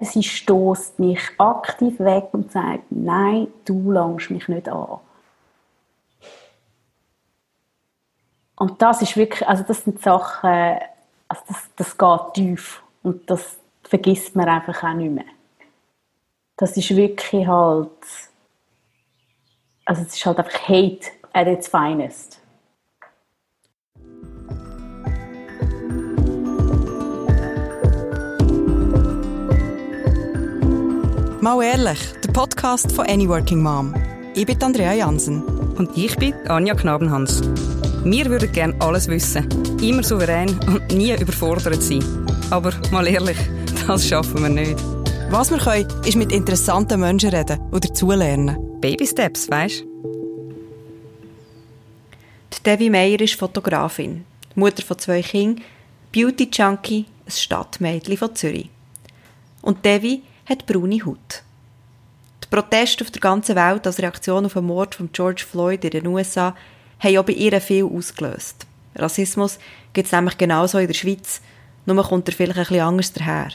sie stoßt mich aktiv weg und sagt, nein, du langst mich nicht an. Und das ist wirklich, also das sind Sachen, also das, das geht tief und das vergisst man einfach auch nicht mehr. Das ist wirklich halt, also es ist halt einfach Hate at its finest. Mal ehrlich, der Podcast von Any Working Mom. Ich bin Andrea Jansen. Und ich bin Anja Knabenhans. Wir würden gerne alles wissen, immer souverän und nie überfordert sein. Aber mal ehrlich, das schaffen wir nicht. Was wir können, ist mit interessanten Menschen reden oder dazulernen. Baby Steps, weisst Die Devi Meyer ist Fotografin, Mutter von zwei Kindern, Beauty Junkie, ein Stadtmädchen von Zürich. Und Devi hat braune Haut. Die Proteste auf der ganzen Welt als Reaktion auf den Mord von George Floyd in den USA haben auch bei ihr viel ausgelöst. Rassismus gibt es nämlich genauso in der Schweiz, nur kommt er vielleicht ein bisschen anders daher.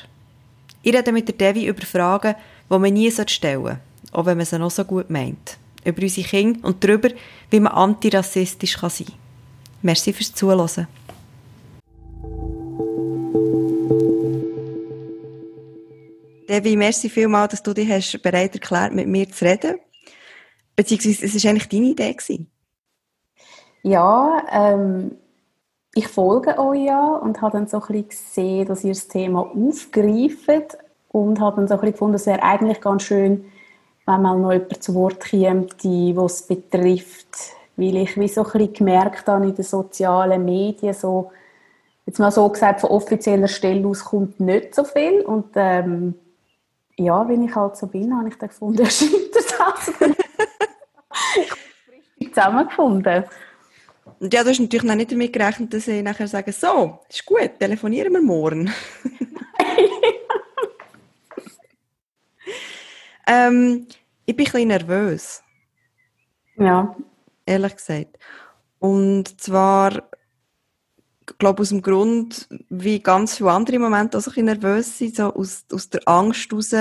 Ich rede mit der Devi über Fragen, die man nie stellen sollte, auch wenn man sie noch so gut meint. Über unsere Kinder und darüber, wie man antirassistisch sein kann. Merci fürs Zuhören. Devi, merci vielmals, dass du dich hast bereit erklärt, mit mir zu reden. Beziehungsweise, es war eigentlich deine Idee. Gewesen. Ja, ähm, ich folge euch ja und habe dann so ein bisschen gesehen, dass ihr das Thema aufgreift und habe dann so ein bisschen gefunden, es wäre eigentlich ganz schön, wenn mal noch jemand zu Wort kommt, die, es betrifft, weil ich wie so ein bisschen gemerkt habe in den sozialen Medien, so, jetzt mal so gesagt, von offizieller Stelle aus kommt nicht so viel und ähm, ja, wenn ich halt so bin, habe ich dann gefunden, er schreibt das ich habe richtig zusammengefunden. Und ja, du hast natürlich noch nicht damit gerechnet, dass sie nachher sagen, so, ist gut, telefonieren wir morgen. ähm, ich bin ein bisschen nervös. Ja. Ehrlich gesagt. Und zwar, glaube aus dem Grund, wie ganz viele andere Momente auch so ein nervös sind, so aus, aus der Angst heraus,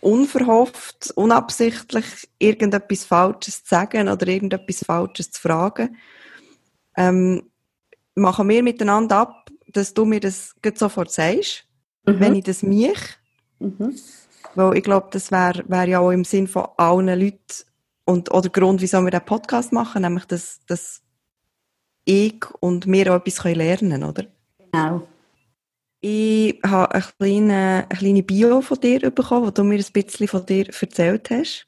unverhofft, unabsichtlich irgendetwas Falsches zu sagen oder irgendetwas Falsches zu fragen. Ähm, machen wir miteinander ab, dass du mir das sofort sagst, mhm. wenn ich das mich. Mhm. Weil ich glaube, das wäre wär ja auch im Sinn von allen Leuten und oder Grund, wieso wir den Podcast machen, nämlich, dass, dass ich und wir auch etwas lernen können, oder? Genau. Ich habe eine kleine, eine kleine Bio von dir bekommen, wo du mir ein bisschen von dir erzählt hast.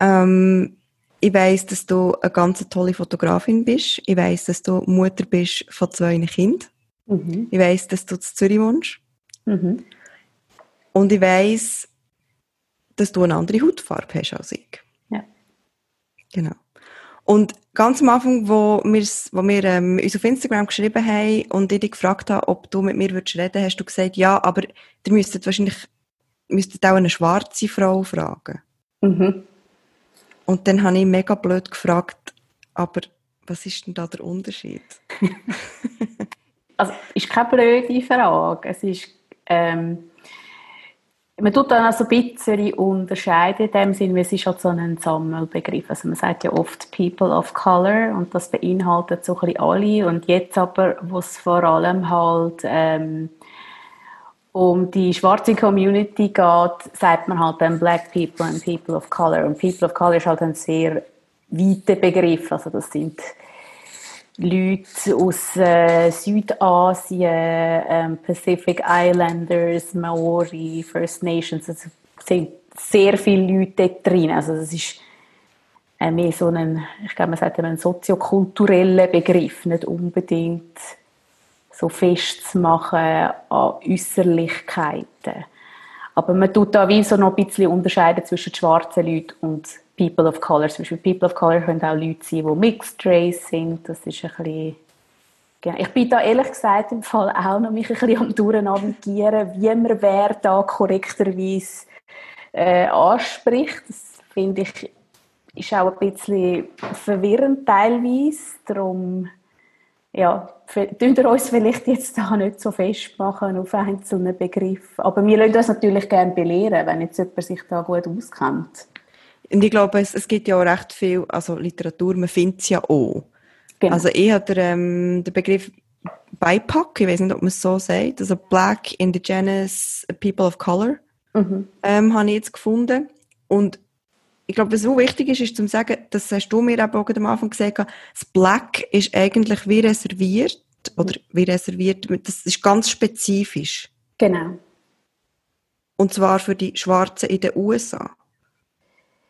Ähm, ich weiss, dass du eine ganz tolle Fotografin bist. Ich weiss, dass du Mutter bist von zwei Kindern. Mhm. Ich weiss, dass du zu Zürich wohnst. Mhm. Und ich weiss, dass du eine andere Hautfarbe hast als ich. Ja. Genau. Und ganz am Anfang, wo, wo wir ähm, uns auf Instagram geschrieben haben und ich dich gefragt habe, ob du mit mir würdest reden, hast du gesagt, ja, aber ihr müsstet wahrscheinlich müsstet auch eine schwarze Frau fragen. Mhm. Und dann habe ich mega blöd gefragt, aber was ist denn da der Unterschied? also, ist keine blöde Frage. Es ist, ähm, man tut dann also ein bisschen unterscheiden in dem Sinne, es ist halt so ein Sammelbegriff. Also man sagt ja oft People of Color und das beinhaltet so ein bisschen alle. Und jetzt aber, wo es vor allem halt ähm, um die schwarze Community geht, sagt man halt dann Black People and People of Color. Und People of Color ist halt ein sehr weiter Begriff. Also das sind Leute aus äh, Südasien, ähm, Pacific Islanders, Maori, First Nations. Es sind sehr viele Leute dort drin. Also das ist äh, mehr so ein, ich glaube, man sagt ein soziokultureller Begriff, nicht unbedingt so festzumachen an Äußerlichkeiten. Aber man tut da wie so noch ein bisschen unterscheiden zwischen schwarzen Leuten und People of Color. Zum Beispiel People of Color können auch Leute sein, die Mixed Race sind. Das ist ein bisschen ich bin da ehrlich gesagt im Fall auch noch mich ein bisschen am durchnavigieren, wie man wer da korrekterweise äh, anspricht. Das finde ich ist auch ein bisschen verwirrend teilweise. Darum ja, tun wir uns vielleicht jetzt da nicht so festmachen auf einzelnen Begriffen. Aber wir lassen uns natürlich gerne belehren, wenn jetzt jemand sich da gut auskennt. Und ich glaube, es, es gibt ja auch recht viel, also Literatur, man findet es ja auch. Genau. Also ich habe den, ähm, den Begriff BIPOC, ich weiß nicht, ob man es so sagt, also Black, Indigenous, People of Color, mhm. ähm, habe ich jetzt gefunden. Und ich glaube, was so wichtig ist, ist zu sagen, das hast du mir auch am Anfang gesagt, das Black ist eigentlich wie reserviert, oder wie reserviert, das ist ganz spezifisch. Genau. Und zwar für die Schwarzen in den USA.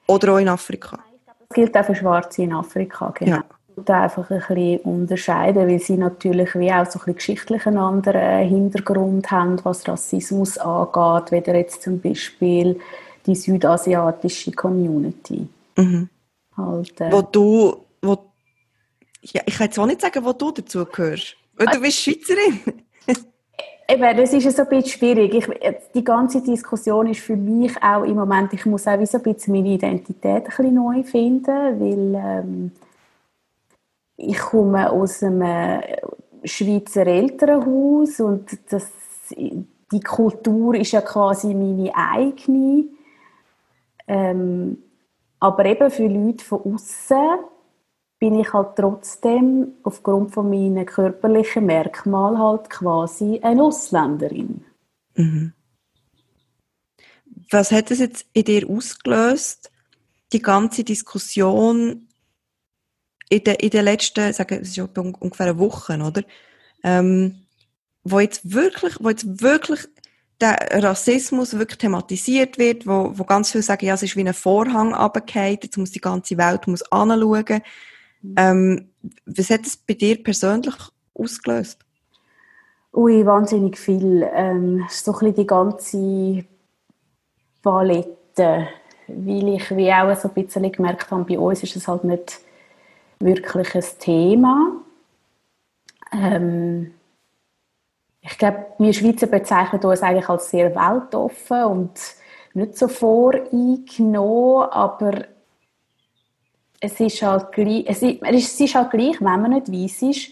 Oder auch in Afrika. Das gilt auch für Schwarze in Afrika, genau. Ja. Und einfach ein bisschen unterscheiden, weil sie natürlich wie auch so ein bisschen geschichtlich einen anderen Hintergrund haben, was Rassismus angeht, weder jetzt zum Beispiel die südasiatische Community. Mhm. Halt, äh, wo du, wo, ja, ich kann jetzt auch nicht sagen, wo du dazu gehörst. Weil du bist Schweizerin. Eben, das ist so ein bisschen schwierig. Ich, die ganze Diskussion ist für mich auch im Moment, ich muss auch so ein bisschen meine Identität ein bisschen neu finden, weil ähm, ich komme aus einem Schweizer Elternhaus und das, die Kultur ist ja quasi meine eigene. Ähm, aber eben für Leute von außen bin ich halt trotzdem aufgrund von meinen körperlichen Merkmalen halt quasi eine Ausländerin. Mhm. Was hat es jetzt in dir ausgelöst, die ganze Diskussion in den, in den letzten, sagen, es ist ungefähr eine Woche, oder? Ähm, wo jetzt wirklich, wo jetzt wirklich der Rassismus wirklich thematisiert wird, wo, wo ganz viele sagen, ja, es ist wie ein Vorhang runtergefallen, jetzt muss die ganze Welt muss anschauen. Ähm, was hat es bei dir persönlich ausgelöst? Ui, wahnsinnig viel. Ähm, so ein bisschen die ganze Palette, weil ich wie auch so ein bisschen gemerkt habe, bei uns ist es halt nicht wirklich ein Thema. Ähm, ich glaube, wir Schweizer bezeichnen uns eigentlich als sehr weltoffen und nicht so voreingenommen, aber es ist halt gleich, es ist, es ist halt gleich, wenn man nicht weiss ist,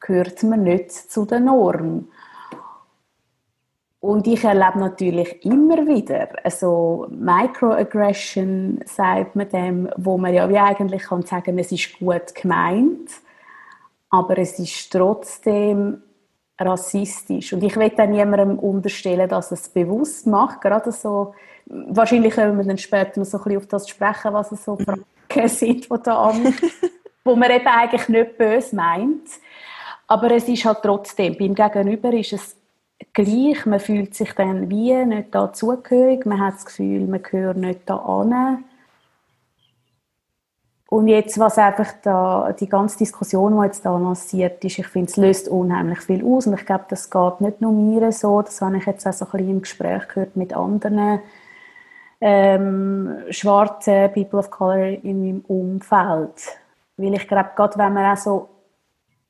gehört man nicht zu der Norm. Und ich erlebe natürlich immer wieder also Microaggression, sagt man dem, wo man ja wie eigentlich kann sagen, es ist gut gemeint, aber es ist trotzdem rassistisch. Und ich will dann niemandem unterstellen, dass es bewusst macht. Gerade so, wahrscheinlich können wir dann später noch so ein bisschen auf das sprechen, was es so Fragen sind, die da an, wo man eben eigentlich nicht böse meint. Aber es ist halt trotzdem, beim Gegenüber ist es gleich, man fühlt sich dann wie nicht dazugehörig, man hat das Gefühl, man gehört nicht da an. Und jetzt, was einfach da, die ganze Diskussion, die jetzt da lanciert ist, ich finde, es löst unheimlich viel aus. Und ich glaube, das geht nicht nur mir so. Das habe ich jetzt auch so ein bisschen im Gespräch gehört mit anderen ähm, schwarzen People of Color in meinem Umfeld. Weil ich glaube, gerade wenn man auch so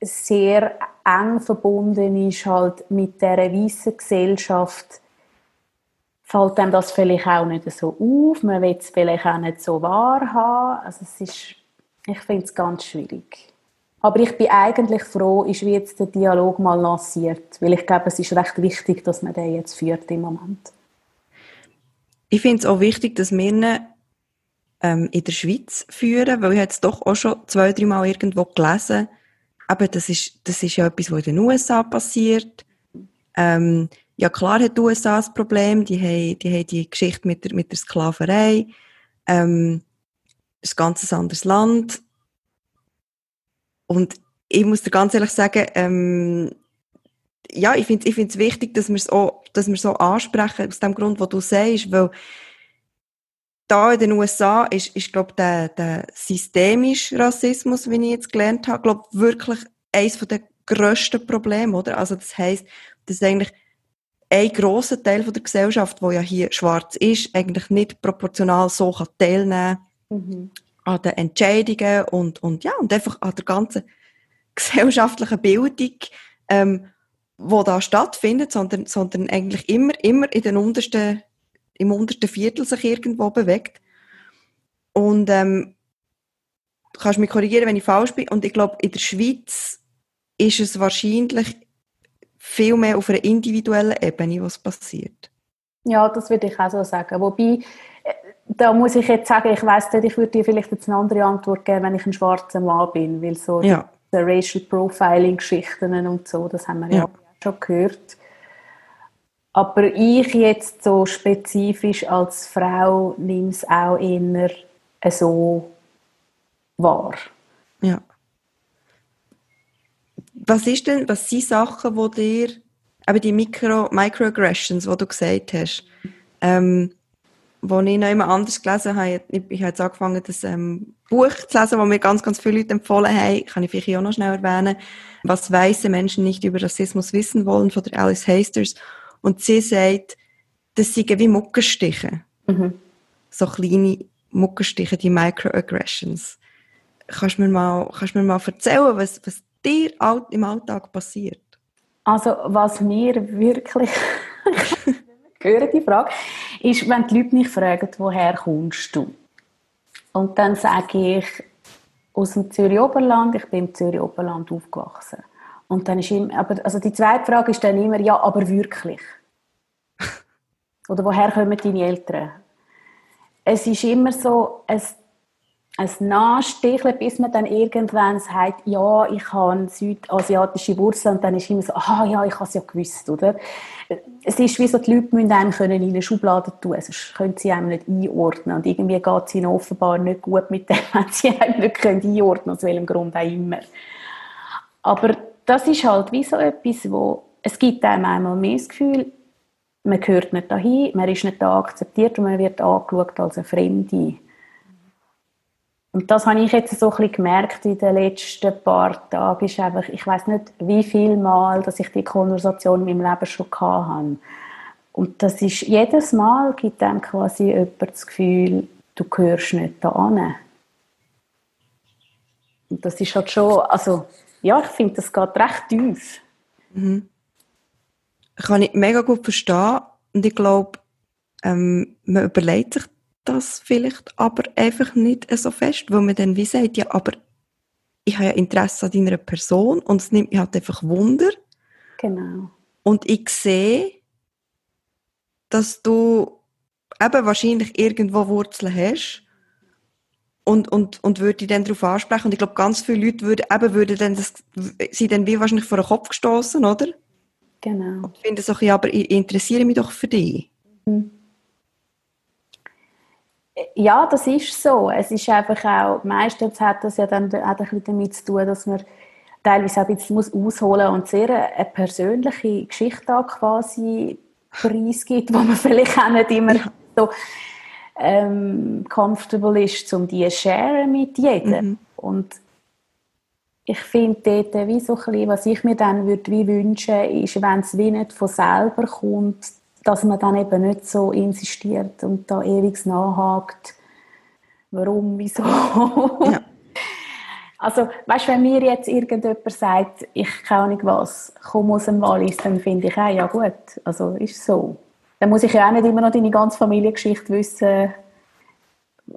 sehr eng verbunden ist halt mit der weißen Gesellschaft, fällt einem das vielleicht auch nicht so auf. Man will es vielleicht auch nicht so wahrhaben. Also es ist, ich finde es ganz schwierig. Aber ich bin eigentlich froh, ist wie jetzt der Dialog mal lanciert, weil ich glaube, es ist recht wichtig, dass man den jetzt führt im Moment. Ich finde es auch wichtig, dass wir ihn ähm, in der Schweiz führen, weil ich jetzt doch auch schon zwei, drei Mal irgendwo gelesen, aber das ist, das ist ja etwas, was in den USA passiert. Ähm, ja klar hat die USA das Problem, die haben die, haben die Geschichte mit der, mit der Sklaverei, ähm, das ist ein ganz anderes Land. Und ich muss dir ganz ehrlich sagen, ähm, ja, ich finde ich es wichtig, dass wir es auch, dass wir so ansprechen, aus dem Grund, wo du sagst, weil da in den USA ist, ist glaube der, der systemische Rassismus, wie ich jetzt gelernt habe, glaube wirklich eines der grössten Probleme, oder? Also das heißt, dass eigentlich ein grosser Teil von der Gesellschaft, wo ja hier schwarz ist, eigentlich nicht proportional so kann teilnehmen mhm. an den Entscheidungen und, und ja, und einfach an der ganzen gesellschaftlichen Bildung, ähm, wo da stattfindet, sondern, sondern eigentlich immer, immer in den untersten, im untersten Viertel sich irgendwo bewegt. Und, ähm, du kannst mich korrigieren, wenn ich falsch bin. Und ich glaube, in der Schweiz ist es wahrscheinlich viel mehr auf einer individuellen Ebene, was passiert. Ja, das würde ich auch so sagen. Wobei, äh, da muss ich jetzt sagen, ich weiß nicht, ich würde dir vielleicht jetzt eine andere Antwort geben, wenn ich ein schwarzer Mann bin, weil so ja. die Racial Profiling-Geschichten und so, das haben wir ja, ja schon gehört. Aber ich jetzt so spezifisch als Frau nehme es auch eher so wahr. Ja. Was ist denn, was sind Sachen, wo dir, eben die Micro, Microaggressions, die du gesagt hast, ähm, wo ich noch immer anders gelesen habe, ich, ich habe jetzt angefangen, das ähm, Buch zu lesen, das mir ganz, ganz viele Leute empfohlen haben, kann ich vielleicht auch noch schnell erwähnen, was weiße Menschen nicht über Rassismus wissen wollen, von der Alice Hasters. Und sie sagt, das sind wie Muckenstiche. Mhm. So kleine Muckenstiche, die Microaggressions. Kannst du mir mal, kannst mir mal erzählen, was, was dir im Alltag passiert? Also, was mir wirklich, höre die Frage, ist, wenn die Leute mich fragen, woher kommst du? Und dann sage ich, aus dem Zürich Oberland, ich bin im Zürich Oberland aufgewachsen. Und dann ist immer, aber, also die zweite Frage ist dann immer, ja, aber wirklich? Oder woher kommen deine Eltern? Es ist immer so, es ein Nachsticheln, bis man dann irgendwann sagt, ja, ich habe südasiatische Wurzeln und dann ist immer so, ah ja, ich habe es ja gewusst, oder? Es ist wie so, die Leute müssen einem können in eine Schublade tun, sonst können sie einem nicht einordnen und irgendwie geht es ihnen offenbar nicht gut mit dem, wenn sie einem nicht können einordnen aus welchem Grund auch immer. Aber das ist halt wie so etwas, wo, es gibt einem einmal mehr das Gefühl, man gehört nicht dahin, man ist nicht da akzeptiert und man wird angeschaut als eine Fremde. Und das habe ich jetzt so ein bisschen gemerkt in den letzten paar Tagen, ist einfach, ich weiß nicht, wie viel Mal, dass ich die Konversation in meinem Leben schon hatte. Und das ist, jedes Mal gibt einem quasi jemand das Gefühl, du gehörst nicht da an. Und das ist halt schon, also, ja, ich finde, das geht recht tief. Mhm. Kann ich mega gut verstehen. Und ich glaube, ähm, man überlegt sich das vielleicht aber einfach nicht so fest, weil man dann wie sagt, ja, aber ich habe ja Interesse an deiner Person und es nimmt mich halt einfach Wunder. Genau. Und ich sehe, dass du eben wahrscheinlich irgendwo Wurzeln hast und, und, und würde dich dann darauf ansprechen. Und ich glaube, ganz viele Leute würden, eben würden dann das, sie dann wie wahrscheinlich vor den Kopf gestoßen, oder? Genau. Und finden so, ja, aber ich interessiere mich doch für dich. Mhm. Ja, das ist so. Es ist einfach auch, meistens hat das ja dann auch ein bisschen damit zu tun, dass man teilweise auch ein bisschen muss ausholen und sehr eine persönliche Geschichte da quasi preisgibt, wo man vielleicht auch nicht immer so ähm, comfortable ist, um die zu sharen mit jedem. Mhm. Und ich finde dort, wie so ein bisschen, was ich mir dann würde wie wünschen, ist, wenn es wie nicht von selber kommt, dass man dann eben nicht so insistiert und da ewig nachhakt, warum, wieso. Ja. Also, weißt, wenn mir jetzt irgendjemand sagt, ich kann nicht was, komm aus dem Wallis, dann finde ich auch, ja gut, also ist so. Dann muss ich ja auch nicht immer noch deine ganze Familiengeschichte wissen,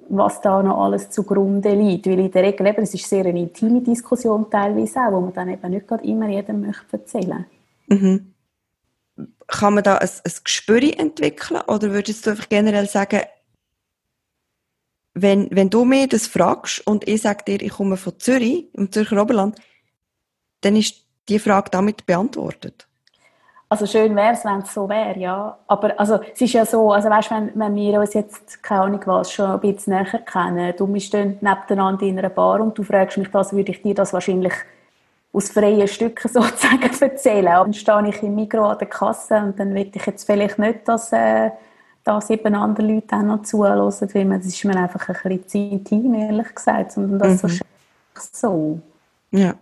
was da noch alles zugrunde liegt. Weil in der Regel eben, es ist sehr eine intime Diskussion teilweise auch, wo man dann eben nicht gerade immer jedem möchte erzählen. Mhm kann man da ein, ein Gespür entwickeln oder würdest du einfach generell sagen, wenn, wenn du mir das fragst und ich sage dir, ich komme von Zürich, im Zürcher Oberland, dann ist die Frage damit beantwortet? Also schön wäre es, wenn es so wäre, ja. Aber also, es ist ja so, also weißt, wenn, wenn wir uns jetzt, keine Ahnung was, schon ein bisschen näher kennen, du bist nebeneinander in einer Bar und du fragst mich das, würde ich dir das wahrscheinlich aus freien Stücken sozusagen erzählen. Dann stehe ich im Mikro an der Kasse und dann will ich jetzt vielleicht nicht, dass äh, da sieben andere Leute auch noch zuhören, weil man, das ist mir einfach ein bisschen zu intim, ehrlich gesagt, sondern das mhm. so. Ja.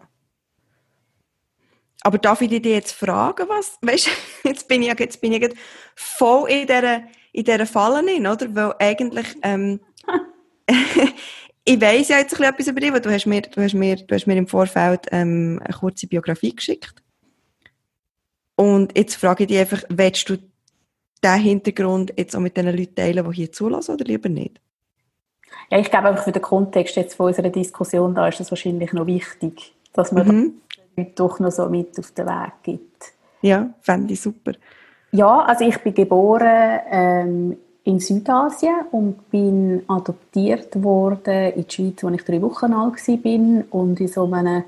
Aber darf ich dich jetzt fragen, was, weißt, jetzt bin ich, jetzt bin ich voll in dieser, in dieser Falle drin, oder? Weil eigentlich, ähm, ich weiss ja jetzt etwas über dich, weil du hast mir, du hast mir, du hast mir im Vorfeld ähm, eine kurze Biografie geschickt. Und jetzt frage ich dich einfach, willst du diesen Hintergrund jetzt auch mit den Leuten teilen, die hier zulassen oder lieber nicht? Ja, ich glaube einfach für den Kontext jetzt von unserer Diskussion da ist es wahrscheinlich noch wichtig, dass man mhm. doch noch so mit auf den Weg gibt. Ja, fände ich super. Ja, also ich bin geboren ähm, in Südasien und bin adoptiert worden in die Schweiz, als ich drei Wochen alt war und in so einem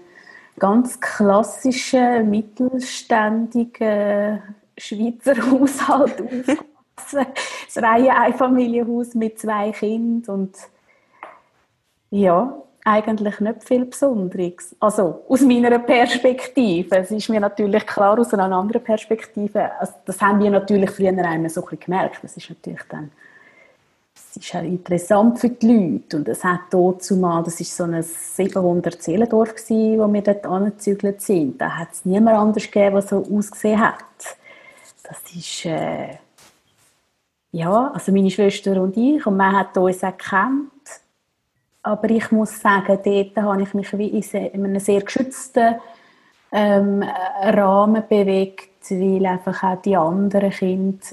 ganz klassischen, mittelständigen Schweizer Haushalt aufgewachsen. Das Reihe-Einfamilienhaus mit zwei Kindern und ja, eigentlich nicht viel Besonderes. Also aus meiner Perspektive. Es ist mir natürlich klar aus einer anderen Perspektive. Also, das haben wir natürlich früher einmal so ein gemerkt. Das ist natürlich dann es ist auch interessant für die Leute. Und es hat dort zumal, das ist so ein 700 Seelendorf gewesen, wo wir dort angezügelt sind. Da hat es niemand anders gegeben, der so ausgesehen hat. Das ist, äh, ja, also meine Schwester und ich, und man hat uns erkannt. Aber ich muss sagen, dort habe ich mich wie in einem sehr geschützten ähm, Rahmen bewegt, weil einfach auch die anderen Kinder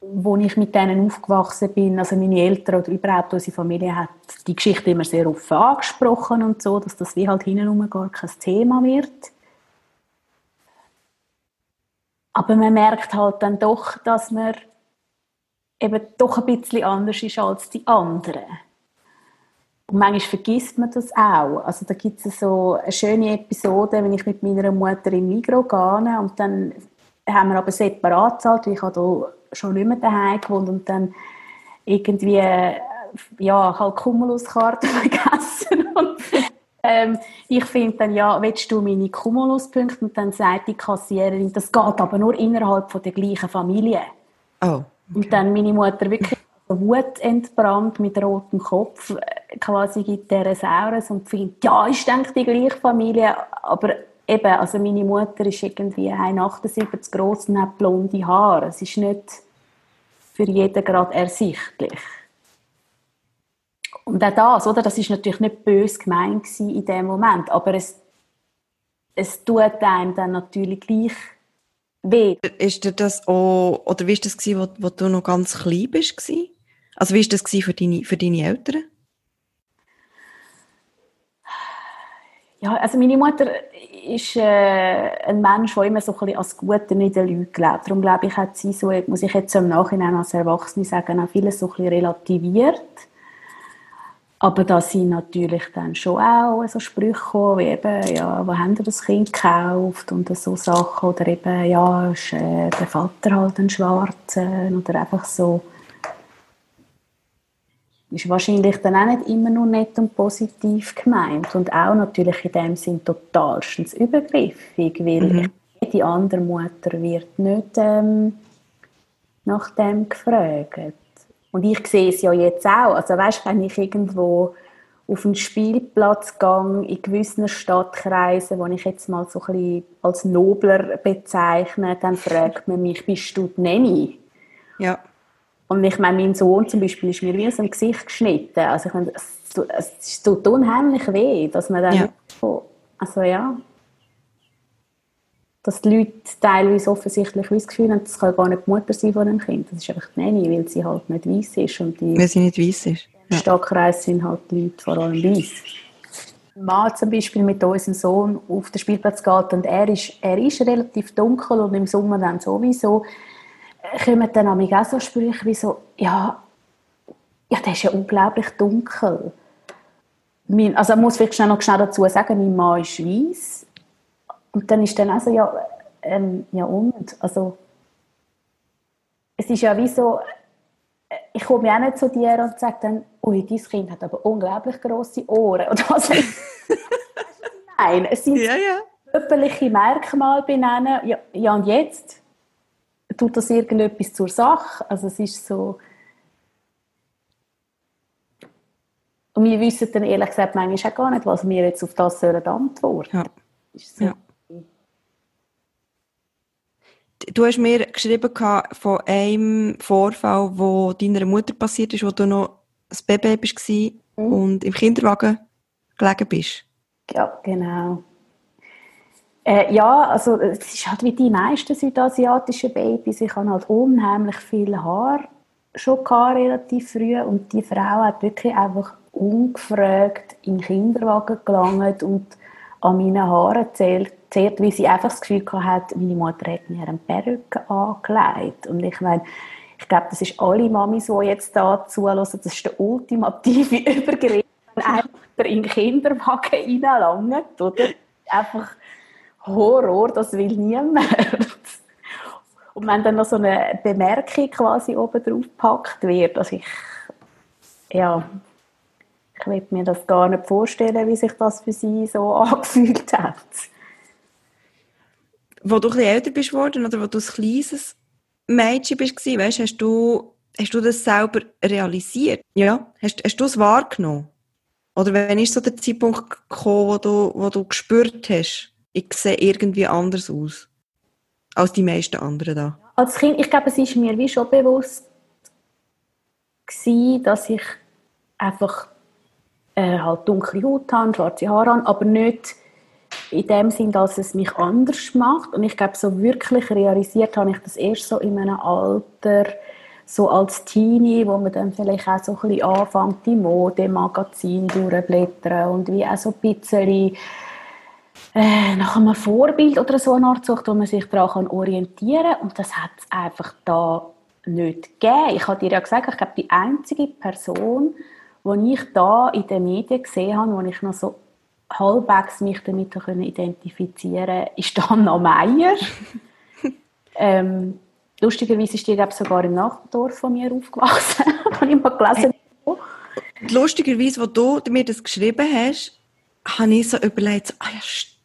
wo ich mit denen aufgewachsen bin, also meine Eltern oder überhaupt unsere Familie hat die Geschichte immer sehr offen angesprochen und so, dass das wie halt hinten gar kein Thema wird. Aber man merkt halt dann doch, dass man eben doch ein bisschen anders ist als die anderen. Und manchmal vergisst man das auch. Also da gibt es so eine schöne Episode, wenn ich mit meiner Mutter in Migros gehe und dann haben wir aber separat gezahlt, weil ich habe schon nicht mehr daheim gewohnt und dann irgendwie ja, halt Cumulus-Karte vergessen. Und, ähm, ich finde dann, ja, willst du meine Cumulus-Punkte? Und dann sagt die Kassiererin, das geht aber nur innerhalb von der gleichen Familie. Oh. Okay. Und dann meine Mutter wirklich Wut entbrannt mit rotem Kopf quasi gibt der Saures und findet, ja, ist denke die gleiche Familie, aber eben, also meine Mutter ist irgendwie 1,78 groß und hat blonde Haare. Es ist nicht für jeden gerade ersichtlich. Und auch das, oder? Das ist natürlich nicht bös gemeint in dem Moment, aber es, es tut einem dann natürlich gleich weh. Ist dir das auch, oder wie war das, wo, du noch ganz klein bist? Also wie war das für deine, für deine Eltern? Ja, also meine Mutter ist äh, ein Mensch, der immer so ein bisschen als Gute in den Leuten glaubt. Darum glaube ich, hat sie so, muss ich jetzt im Nachhinein als Erwachsene sagen, auch vieles so ein bisschen relativiert. Aber da sind natürlich dann schon auch so Sprüche gekommen, wie eben, ja, wo haben ihr das Kind gekauft und so Sachen. Oder eben, ja, ist äh, der Vater halt ein Schwarzer oder einfach so ist wahrscheinlich dann auch nicht immer nur nett und positiv gemeint und auch natürlich in dem Sinn totalstens übergriffig, weil mhm. die andere Mutter wird nicht ähm, nach dem gefragt. Und ich sehe es ja jetzt auch. Also weißt, wenn ich irgendwo auf einen Spielplatz gehe, in gewissen Stadtkreisen, wo ich jetzt mal so ein bisschen als nobler bezeichne, dann fragt man mich, bist du die Nanny? Ja. Und ich meine, mein Sohn zum Beispiel ist mir wie aus dem Gesicht geschnitten. Also ich meine, es, es tut unheimlich weh, dass man dann ja. also ja, dass die Leute teilweise offensichtlich das Gefühl haben, das kann gar nicht die Mutter sein von einem Kind. Das ist einfach die Nanny, weil sie halt nicht weiss ist. Und die weil sie nicht weiss ist. Im ja. Stadtkreis sind halt die Leute vor allem weiss. Mann zum Beispiel mit unserem Sohn auf den Spielplatz geht und er ist, er ist relativ dunkel und im Sommer dann sowieso kommen dann auch so Sprüche wie so, ja, ja, der ist ja unglaublich dunkel. Mein, also ich muss vielleicht schnell noch schnell dazu sagen, mein Mann ist weiss. Und dann ist dann also ja, ähm, ja und? Also, es ist ja wie so, ich komme ja auch nicht zu dir und sage dann, ui, dein Kind hat aber unglaublich grosse Ohren. Oder was Nein, es sind ja, ja. körperliche Merkmale benennen. Ja, ja, und jetzt? Tut das irgendetwas zur Sache? Also es ist so... Und wir wissen dann ehrlich gesagt manchmal auch gar nicht, was wir jetzt auf das antworten ja. So. ja. Du hast mir geschrieben von einem Vorfall, wo deiner Mutter passiert ist, wo du noch ein Baby warst mhm. und im Kinderwagen gelegen bist. Ja, genau. Äh, ja, also es ist halt wie die meisten südasiatischen Babys. Ich habe halt unheimlich viel Haar schon gehabt, relativ früh und die Frau hat wirklich einfach ungefragt in den Kinderwagen gelangt und an meinen Haaren erzählt, zuerst, weil sie einfach das Gefühl hatte, meine Mutter hat mir einen Perücke angelegt. Und ich meine, ich glaube, das ist alle Mamis, die jetzt da zuhören, das ist der ultimative Übergriff, wenn einfach in den Kinderwagen reinlangt, oder? Einfach Horror, das will niemand. Und wenn dann noch so eine Bemerkung quasi oben drauf gepackt wird, also ich, ja, ich will mir das gar nicht vorstellen, wie sich das für sie so angefühlt hat. Wo du ein älter bist worden oder wo du ein kleines Mädchen bist, weißt, hast du, hast du das selber realisiert? Ja? Hast, hast du es wahrgenommen? Oder wann ist so der Zeitpunkt gekommen, wo du, wo du gespürt hast, ich sehe irgendwie anders aus als die meisten anderen da? Als Kind, ich glaube, es ist mir wie schon bewusst gewesen, dass ich einfach äh, halt dunkle Haut habe, schwarze Haare habe, aber nicht in dem Sinn, dass es mich anders macht. Und ich glaube, so wirklich realisiert habe ich das erst so in einem Alter, so als Teenie, wo man dann vielleicht auch so ein bisschen anfängt, die Modemagazine durchblättern und wie auch so ein bisschen äh, nach einem Vorbild oder so eine Art sucht, wo man sich daran orientieren kann. Und das hat es einfach da nicht gegeben. Ich habe dir ja gesagt, ich glaube, die einzige Person, die ich da in den Medien gesehen habe, wo ich noch so halbwegs mich damit identifizieren konnte, ist Anna Meier. ähm, lustigerweise ist die glaube sogar im Nachbardorf von mir aufgewachsen. habe ich mal gelesen. Lustigerweise, als du mir das geschrieben hast, habe ich so überlegt, ah ja, stimmt,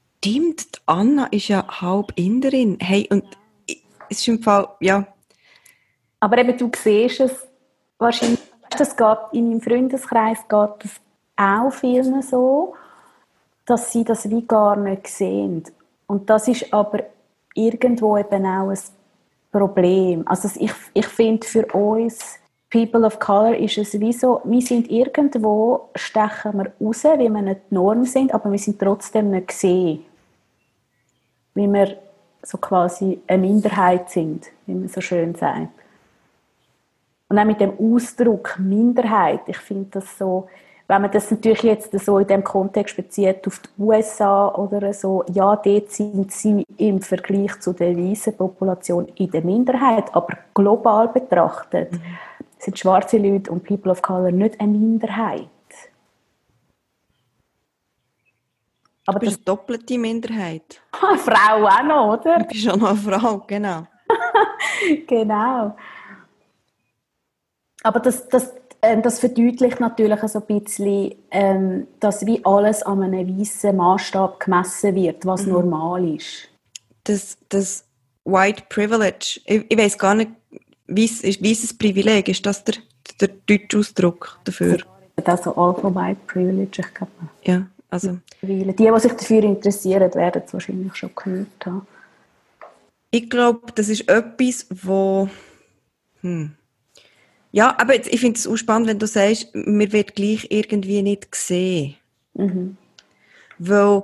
Anna ist ja halb Inderin. Hey, und es ist im Fall, ja. Aber eben, du siehst es wahrscheinlich das geht, in meinem Freundeskreis geht das auch vielen so, dass sie das wie gar nicht sehen. Und das ist aber irgendwo eben auch ein Problem. Also ich, ich finde für uns People of Color ist es wie so, wir sind irgendwo, stechen wir raus, wie wir nicht die Norm sind, aber wir sind trotzdem nicht gesehen. Wie wir so quasi eine Minderheit sind, wie man so schön sagt. Und auch mit dem Ausdruck Minderheit, ich finde das so, wenn man das natürlich jetzt so in dem Kontext bezieht auf die USA oder so, ja, dort sind sie im Vergleich zu der weißen Population in der Minderheit, aber global betrachtet mhm. sind schwarze Leute und People of Color nicht eine Minderheit. Aber du bist eine doppelte Minderheit. Eine Frau auch noch, oder? Du bist auch noch eine Frau, genau. genau. Aber das, das, äh, das verdeutlicht natürlich so ein bisschen, ähm, dass wie alles an einem weißen Maßstab gemessen wird, was mhm. normal ist. Das, das White Privilege, ich, ich weiß gar nicht, weißes Privileg, ist das der, der deutsche Ausdruck dafür? Also Alpha White Privilege, ich glaube. Ja, also. Die, die sich dafür interessieren, werden es wahrscheinlich schon gehört haben. Ich glaube, das ist etwas, wo hm, ja, aber jetzt, ich finde es auch spannend, wenn du sagst, mir wird gleich irgendwie nicht gesehen. Mhm. Weil,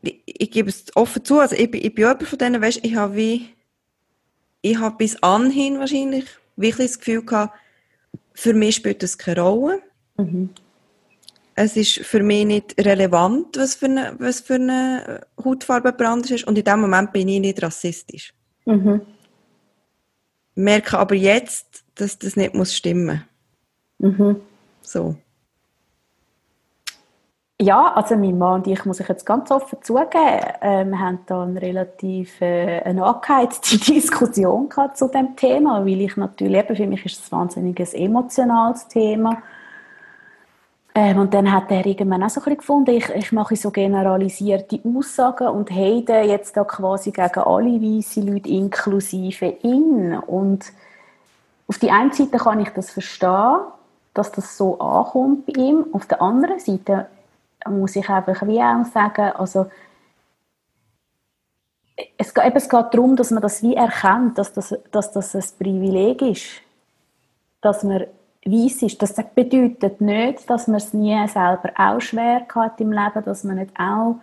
ich, ich, gebe es offen zu, also ich, ich bin jemand von denen, weißt, ich habe wie, ich habe bis anhin wahrscheinlich wirklich das Gefühl gehabt, für mich spielt das keine Rolle. Mhm. Es ist für mich nicht relevant, was für eine, was für eine Hautfarbe Brand ist. Und in dem Moment bin ich nicht rassistisch. Mhm merke aber jetzt, dass das nicht muss stimmen. Mhm. So. Ja, also mein Mann und ich, muss ich jetzt ganz offen zugeben, äh, wir haben da eine relativ äh, eine angeheizte Diskussion gehabt zu dem Thema, weil ich natürlich, eben für mich ist es ein wahnsinnig emotionales Thema ähm, und dann hat er irgendwann auch so ein bisschen gefunden, ich, ich mache so generalisierte Aussagen und heide jetzt da quasi gegen alle weiße Leute inklusive ihn. Und auf die einen Seite kann ich das verstehen, dass das so ankommt bei ihm. Auf der anderen Seite muss ich einfach wie auch sagen, also es, eben, es geht darum, dass man das wie erkennt, dass das, dass das ein Privileg ist. Dass man weiss ist. Das bedeutet nicht, dass man es nie selber auch schwer hat im Leben, dass man nicht auch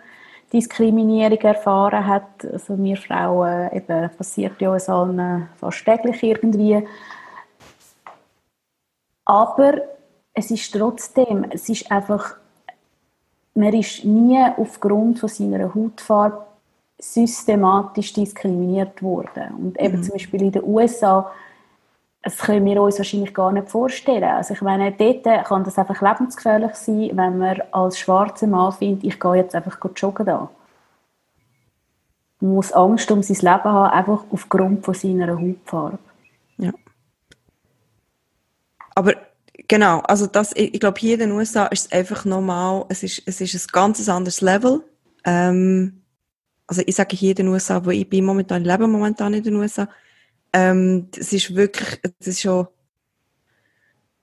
Diskriminierung erfahren hat. Also wir Frauen, eben, passiert ja uns allen fast täglich irgendwie. Aber es ist trotzdem, es ist einfach man ist nie aufgrund von seiner Hautfarbe systematisch diskriminiert worden. Und eben mhm. zum Beispiel in den USA, das können wir uns wahrscheinlich gar nicht vorstellen. Also ich meine, dort kann das einfach lebensgefährlich sein, wenn man als schwarzer Mann findet, ich gehe jetzt einfach joggen da. Man muss Angst um sein Leben haben, einfach aufgrund von seiner Hautfarbe. Ja. Aber genau, also das, ich, ich glaube, hier in den USA ist es einfach normal, es ist, es ist ein ganz anderes Level. Ähm, also ich sage hier in den USA, wo ich bin momentan, ich lebe momentan in den USA, ähm, es ist wirklich, es ist schon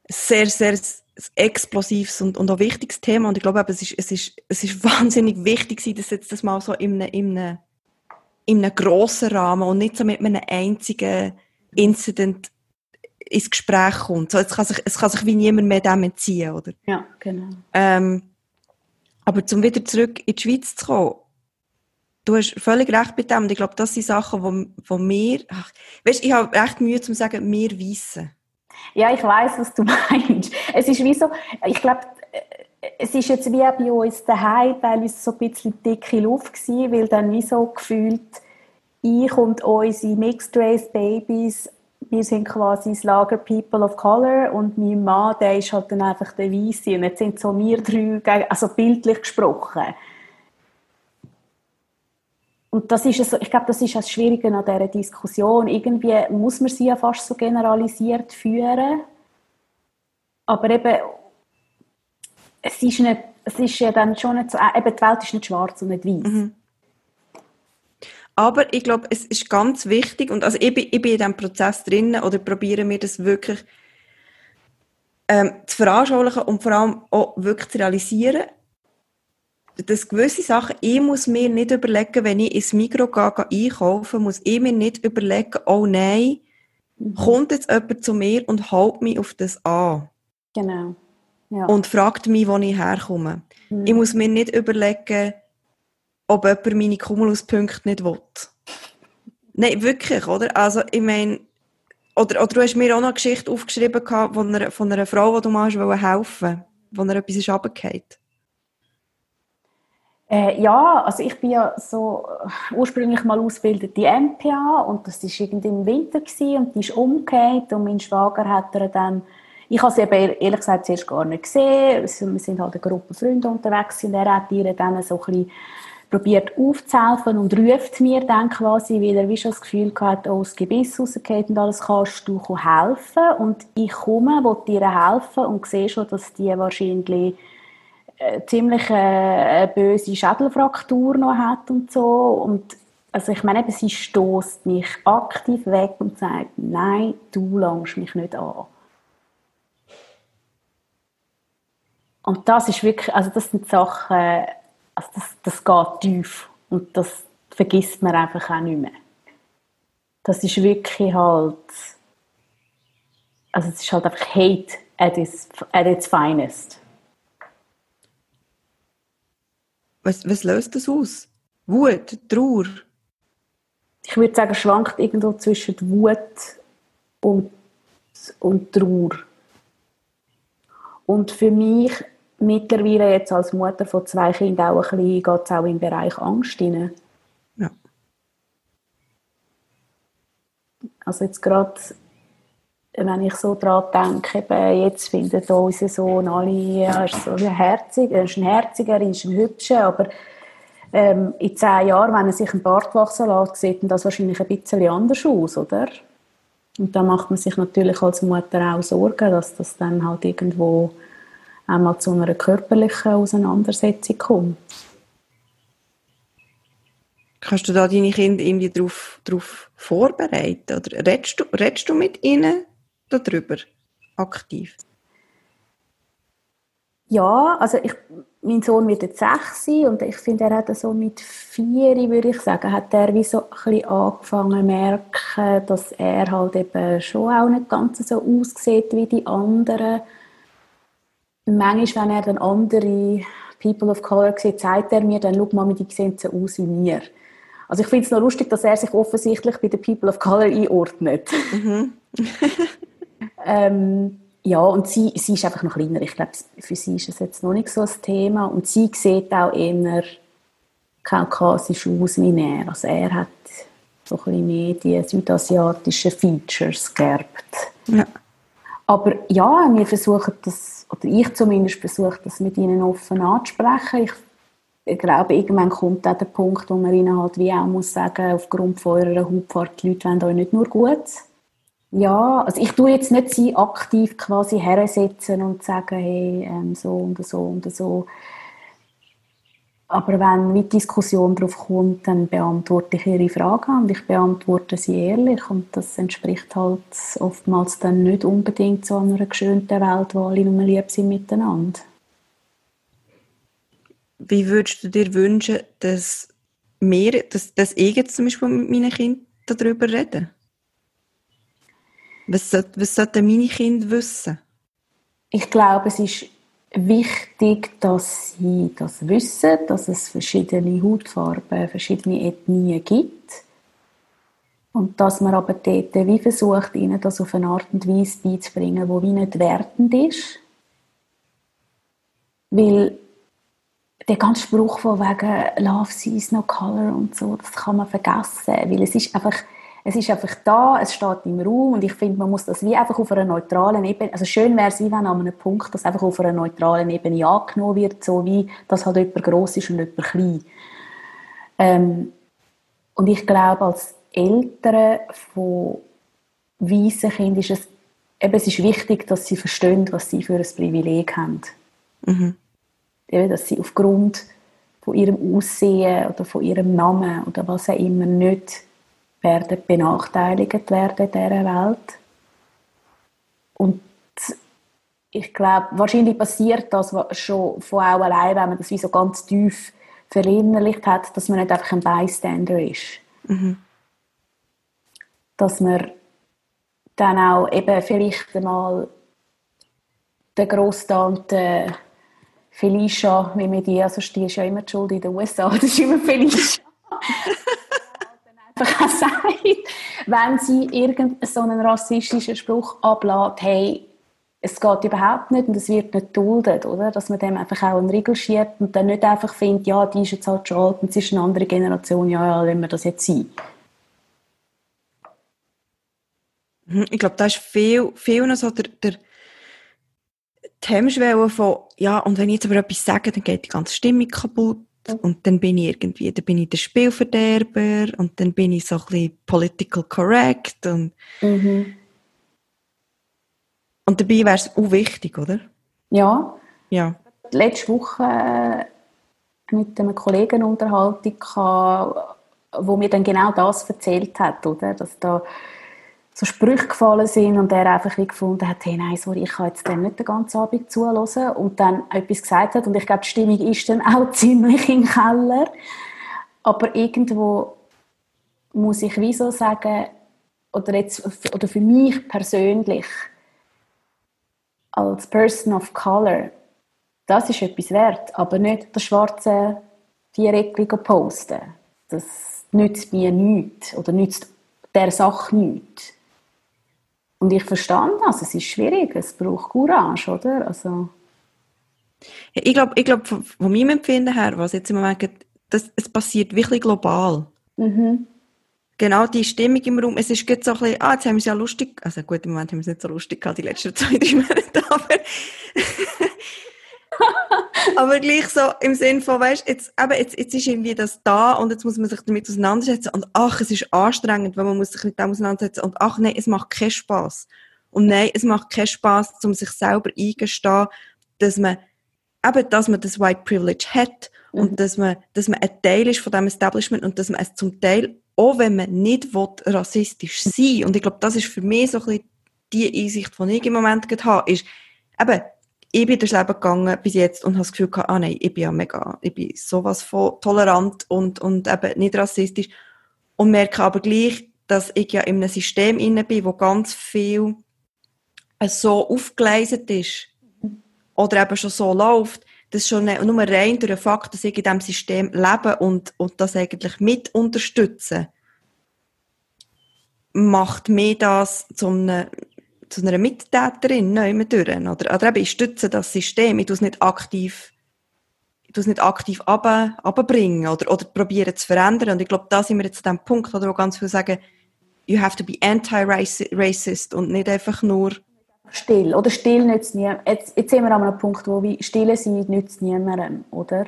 sehr, sehr explosives und, und auch wichtiges Thema und ich glaube, es ist, es ist, es ist wahnsinnig wichtig, dass jetzt das mal so in einem, in einem, in einem grossen Rahmen und nicht so mit einem einzigen Incident ins Gespräch kommt. So, es, kann sich, es kann sich wie niemand mehr dem entziehen, oder? Ja, genau. Ähm, aber zum wieder zurück in die Schweiz zu kommen, du hast völlig recht mit dem. Und ich glaube, das sind Sachen, wo, wo wir, weißt, ich habe echt Mühe zu sagen, wir wissen. Ja, ich weiß, was du meinst. Es ist wie so, ich glaube, es ist jetzt wie bei uns daheim, weil es so ein bisschen dicke Luft war, weil dann wie so gefühlt ich und unsere Mixed Race Babys wir sind quasi das Lager People of Color und mein Mann, der ist halt dann einfach der Weisse und jetzt sind so wir drei, also bildlich gesprochen. Und das ist so, ich glaube, das ist das Schwierige an dieser Diskussion. Irgendwie muss man sie ja fast so generalisiert führen, aber eben es ist, nicht, es ist ja dann schon nicht so, eben die Welt ist nicht schwarz und nicht weiß. Mhm. Aber ich glaube, es ist ganz wichtig, und also ich bin, ich bin in diesem Prozess drin, oder probiere mir das wirklich ähm, zu veranschaulichen und vor allem auch wirklich zu realisieren, dass gewisse Sachen, ich muss mir nicht überlegen, wenn ich ins Mikro gehe, gehe einkaufen, muss ich mir nicht überlegen, oh nein, mhm. kommt jetzt jemand zu mir und hält mich auf das an. Genau. Ja. Und fragt mich, wo ich herkomme. Mhm. Ich muss mir nicht überlegen, ob jemand meine Cumulus-Punkte nicht will. Nein, wirklich, oder? Also, ich meine, oder, oder du hast mir auch noch eine Geschichte aufgeschrieben von einer, von einer Frau, die du mal helfen wo er etwas runtergefallen. Äh, ja, also ich bin ja so äh, ursprünglich mal ausgebildete MPA und das war irgendwie im Winter und die ist umgekehrt und mein Schwager hat dann ich habe sie eben ehrlich gesagt zuerst gar nicht gesehen. Wir sind halt eine Gruppe Freunde unterwegs und er hat ihr dann so ein bisschen probiert aufzuhelfen und ruft mir dann quasi, weil er wie schon das Gefühl hatte, oh, das Gebiss rausgeht und alles, kannst du helfen? Und ich komme, will dir helfen und sehe schon, dass die wahrscheinlich ziemlich äh, eine böse Schädelfraktur noch hat und so. Und also ich meine, sie stoßt mich aktiv weg und sagt, nein, du langst mich nicht an. Und das ist wirklich, also das sind Sachen, also das, das geht tief und das vergisst man einfach auch nicht mehr. Das ist wirklich halt, also es ist halt einfach Hate at its, at its finest. Was, was löst das aus? Wut, Trauer? Ich würde sagen, schwankt irgendwo zwischen Wut und, und Trauer. Und für mich mittlerweile jetzt als Mutter von zwei Kindern auch ein bisschen, geht es auch im Bereich Angst rein. Ja. Also jetzt gerade, wenn ich so daran denke, jetzt findet unser Sohn alle, ja, ist so herzig, er ist ein herziger, er ist ein hübscher, aber ähm, in zehn Jahren, wenn er sich einen Bart wachsen lässt, sieht das wahrscheinlich ein bisschen anders aus, oder? Und da macht man sich natürlich als Mutter auch Sorgen, dass das dann halt irgendwo einmal zu einer körperlichen Auseinandersetzung kommt. Kannst du da deine Kinder irgendwie darauf, darauf vorbereiten? Oder redest du, redest du mit ihnen darüber aktiv? Ja, also ich, mein Sohn wird jetzt sechs sein und ich finde, er hat so mit vier, würde ich sagen, hat er wie so ein bisschen angefangen zu merken, dass er halt eben schon auch nicht ganz so aussieht wie die anderen manchmal, wenn er dann andere People of Color sieht, sagt er mir, dann schau mal, die sehen so aus wie mir. Also ich finde es noch lustig, dass er sich offensichtlich bei den People of Color einordnet. Mhm. ähm, ja, und sie, sie ist einfach noch kleiner. Ich glaube, für sie ist es jetzt noch nicht so ein Thema. Und sie sieht auch eher kaukasisch aus wie er. Also er hat so ein bisschen mehr die südasiatischen Features geerbt. Ja. Aber ja, wir versuchen das, oder ich zumindest versuche das mit ihnen offen anzusprechen. Ich, ich glaube, irgendwann kommt auch der Punkt, wo man ihnen halt wie auch muss sagen, aufgrund von eurer Hautfarbe, die Leute wollen euch nicht nur gut. Ja, also ich tue jetzt nicht sie aktiv quasi hersetzen und sagen, hey, ähm, so und so und so. Aber wenn mit Diskussion darauf kommt, dann beantworte ich ihre Fragen und ich beantworte sie ehrlich und das entspricht halt oftmals dann nicht unbedingt so einer geschönten Welt, wo alle nur lieb sind miteinander. Wie würdest du dir wünschen, dass wir, dass, dass ich jetzt zum Beispiel mit meinen Kindern darüber reden? Was, was sollten meine Kinder wissen? Ich glaube, es ist wichtig, dass sie das wissen, dass es verschiedene Hautfarben, verschiedene Ethnien gibt. Und dass man aber dort wie versucht, ihnen das auf eine Art und Weise beizubringen, die wie nicht wertend ist. Weil der ganze Spruch von wegen Love sees no color und so, das kann man vergessen, weil es ist einfach es ist einfach da, es steht im Raum und ich finde, man muss das wie einfach auf einer neutralen Ebene, also schön wäre es, wie wenn an einem Punkt das einfach auf einer neutralen Ebene angenommen wird, so wie, dass halt jemand gross ist und jemand klein. Ähm, und ich glaube, als Eltern von weißen Kindern ist es, eben, es ist wichtig, dass sie verstehen, was sie für ein Privileg haben. Mhm. Eben, dass sie aufgrund von ihrem Aussehen oder von ihrem Namen oder was auch immer nicht werden benachteiligt werden in dieser Welt. Und ich glaube, wahrscheinlich passiert das schon von auch allein, wenn man das wie so ganz tief verinnerlicht hat, dass man nicht einfach ein Bystander ist. Mhm. Dass man dann auch eben vielleicht einmal der Grosstante Felicia, wie wir die, also die ist ja immer die Schuld in den USA, das ist immer Felicia. Wenn sie irgendeinen rassistischen Spruch ablässt, hey, es geht überhaupt nicht und es wird nicht duldet, oder? Dass man dem einfach auch einen Riegel schiebt und dann nicht einfach findet, ja, die ist jetzt halt schon alt und sie ist eine andere Generation, ja, ja, lassen wir das jetzt sein. Mhm, ich glaube, da ist viel, viel noch so der, der die Hemmschwelle von, ja, und wenn ich jetzt aber etwas sage, dann geht die ganze Stimmung kaputt und dann bin ich irgendwie, dann bin ich der Spielverderber und dann bin ich so ein bisschen political correct und, mhm. und dabei wäre es auch wichtig, oder? Ja. Ja. Letzte Woche äh, mit einem Kollegen Unterhaltung gehabt, wo mir dann genau das erzählt hat, oder? Dass da so Sprüche gefallen sind und er einfach wie gefunden hat, hey, nein, sorry, ich kann jetzt dem nicht den ganzen Abend zuhören und dann etwas gesagt hat und ich glaube, die Stimmung ist dann auch ziemlich im Keller. Aber irgendwo muss ich wie so sagen, oder, jetzt, oder für mich persönlich, als Person of Color, das ist etwas wert, aber nicht das schwarze Viereckchen posten. Das nützt mir nichts oder nützt der Sache nichts. Und ich verstand das, es ist schwierig, es braucht Courage, oder? Also. Ja, ich glaube, ich glaub, von, von meinem Empfinden her, was jetzt im Moment, das, es passiert wirklich global. Mhm. Genau die Stimmung im Raum, es ist so ein bisschen, ah, jetzt haben wir es ja lustig, also gut, im Moment haben wir es nicht so lustig gehabt, die letzten zwei, drei Monate, aber aber gleich so im Sinn von, weißt, jetzt, eben, jetzt, jetzt ist irgendwie das da und jetzt muss man sich damit auseinandersetzen und ach, es ist anstrengend, weil man muss sich mit dem auseinandersetzen und ach nein, es macht keinen Spaß. Und nein, es macht keinen Spaß, um sich selber eingestehen, dass man eben, dass man das White Privilege hat mhm. und dass man, dass man ein Teil ist von dem Establishment und dass man es zum Teil, auch wenn man nicht will, rassistisch sein Und ich glaube, das ist für mich so ein bisschen die Einsicht, die ich im Moment habe, ist, eben, ich bin durchs Leben gegangen bis jetzt und habe das Gefühl gehabt, ah nein, ich bin ja mega, ich bin sowas von tolerant und, und eben nicht rassistisch. Und merke aber gleich, dass ich ja in einem System inne bin, wo ganz viel so aufgeleistet ist oder eben schon so läuft, dass schon nur rein durch den Fakt, dass ich in diesem System lebe und, und das eigentlich mit unterstütze, macht mir das zum zu einer Mittäterin neu durch, oder, oder eben, ich stütze das System, ich tue es nicht aktiv, ich tue es nicht aktiv abbringen oder, oder probieren zu verändern. Und ich glaube, da sind wir jetzt an dem Punkt, wo ganz viele sagen, you have to be anti-racist und nicht einfach nur still. Oder still nützt niemandem. Jetzt, jetzt sind wir an einem Punkt, wo wir still sind, nützt niemandem, oder?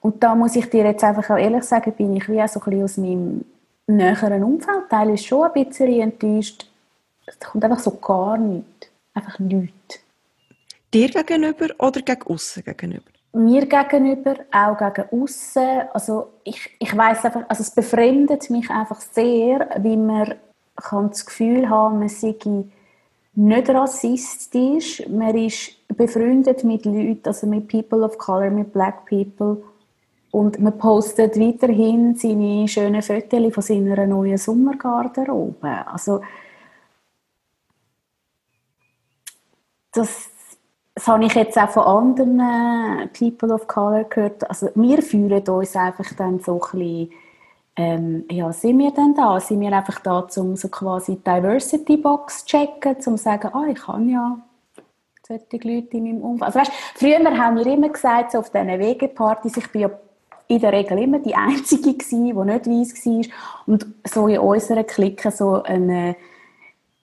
Und da muss ich dir jetzt einfach auch ehrlich sagen, bin ich wie auch so ein bisschen aus meinem näheren Umfeld teilweise schon ein bisschen enttäuscht. Es kommt einfach so gar nichts. Einfach nichts. Dir gegenüber oder gegen außen gegenüber? Mir gegenüber, auch gegen außen. Also ich, ich weiß einfach, also es befremdet mich einfach sehr, wie man kann das Gefühl haben, man sei nicht rassistisch, man ist befreundet mit Leuten, also mit People of Color, mit Black People und man postet weiterhin seine schönen Fotos von seiner neuen Sommergarderobe. Also, das, das habe ich jetzt auch von anderen People of Color gehört. Also, wir fühlen uns einfach dann so ein bisschen, ähm, ja, sind wir denn da? Sind wir einfach da, um so quasi Diversity Box zu checken, um zu sagen, ah, ich kann ja solche Leute in meinem Umfeld. Also, weißt, früher haben wir immer gesagt, so auf diesen Wegepartys, ich bin ja in der Regel immer die Einzige gewesen, die nicht weiss war. Und so in unserer Clique so ein,